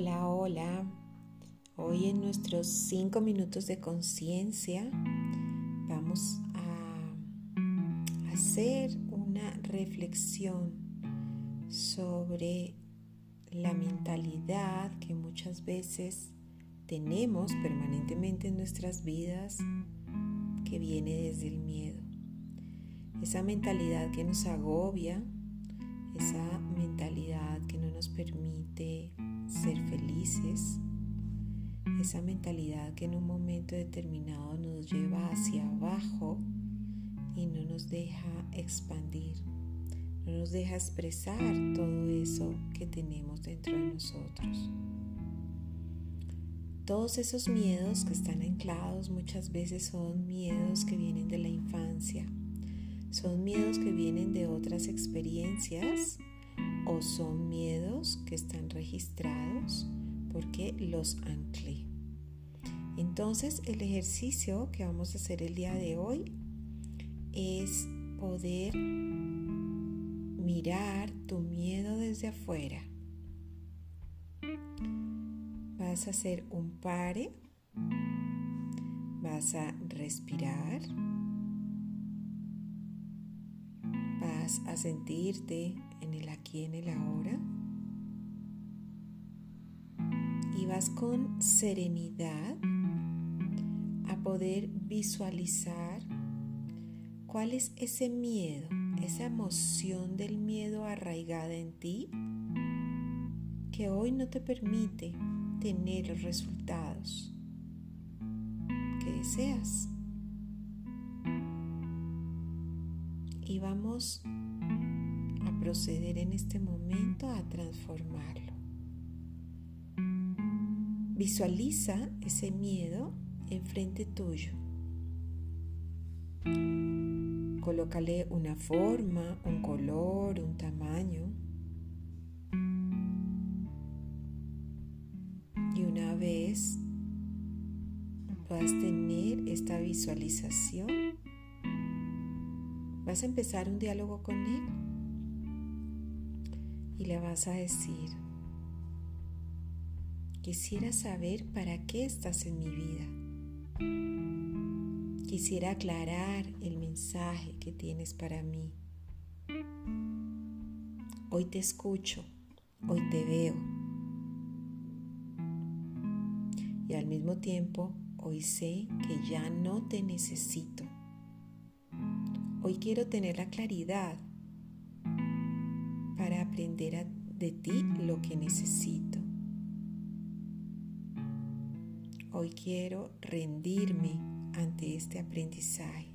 Hola, hola. Hoy en nuestros cinco minutos de conciencia vamos a hacer una reflexión sobre la mentalidad que muchas veces tenemos permanentemente en nuestras vidas que viene desde el miedo. Esa mentalidad que nos agobia, esa mentalidad que no nos permite ser felices, esa mentalidad que en un momento determinado nos lleva hacia abajo y no nos deja expandir, no nos deja expresar todo eso que tenemos dentro de nosotros. Todos esos miedos que están anclados muchas veces son miedos que vienen de la infancia, son miedos que vienen de otras experiencias o son miedos que están registrados porque los anclé. Entonces el ejercicio que vamos a hacer el día de hoy es poder mirar tu miedo desde afuera. Vas a hacer un pare, vas a respirar, vas a sentirte en el aquí, en el ahora. Y vas con serenidad a poder visualizar cuál es ese miedo, esa emoción del miedo arraigada en ti que hoy no te permite tener los resultados que deseas. Y vamos proceder en este momento a transformarlo. Visualiza ese miedo enfrente tuyo. Colócale una forma, un color, un tamaño. Y una vez puedas tener esta visualización, vas a empezar un diálogo con él y le vas a decir, quisiera saber para qué estás en mi vida. Quisiera aclarar el mensaje que tienes para mí. Hoy te escucho, hoy te veo. Y al mismo tiempo, hoy sé que ya no te necesito. Hoy quiero tener la claridad aprender de ti lo que necesito. Hoy quiero rendirme ante este aprendizaje.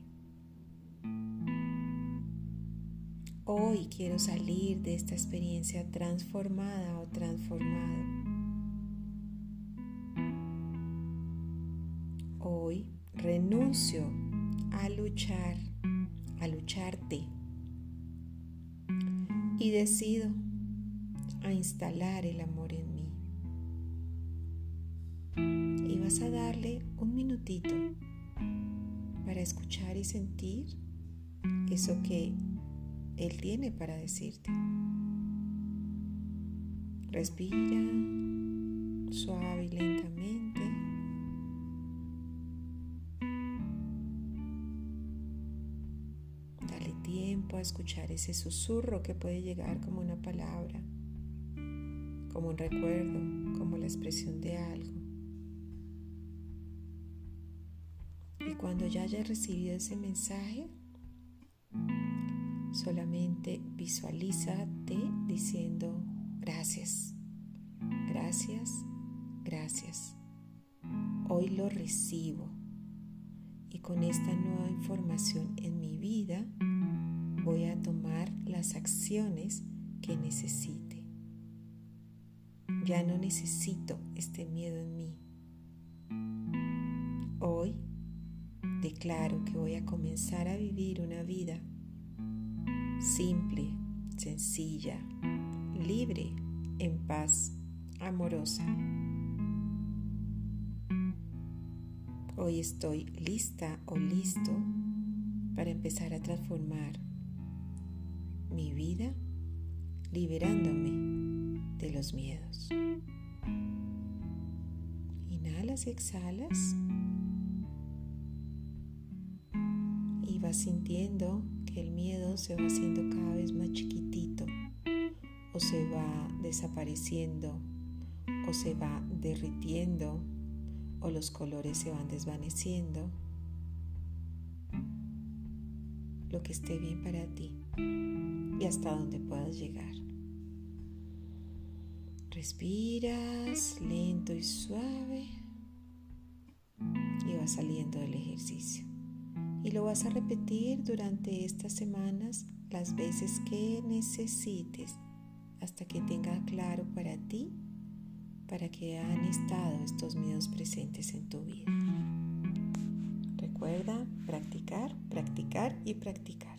Hoy quiero salir de esta experiencia transformada o transformado. Hoy renuncio a luchar, a lucharte y decido a instalar el amor en mí. Y vas a darle un minutito para escuchar y sentir eso que Él tiene para decirte. Respira suave y lentamente. A escuchar ese susurro que puede llegar como una palabra, como un recuerdo, como la expresión de algo. Y cuando ya hayas recibido ese mensaje, solamente visualízate diciendo gracias, gracias, gracias. Hoy lo recibo y con esta nueva información en mi vida, voy a tomar las acciones que necesite. Ya no necesito este miedo en mí. Hoy declaro que voy a comenzar a vivir una vida simple, sencilla, libre, en paz, amorosa. Hoy estoy lista o listo para empezar a transformar mi vida liberándome de los miedos. Inhalas y exhalas. Y vas sintiendo que el miedo se va haciendo cada vez más chiquitito o se va desapareciendo o se va derritiendo o los colores se van desvaneciendo. Lo que esté bien para ti y hasta donde puedas llegar. Respiras lento y suave y vas saliendo del ejercicio. Y lo vas a repetir durante estas semanas las veces que necesites hasta que tenga claro para ti para que han estado estos miedos presentes en tu vida. Recuerda practicar, practicar y practicar.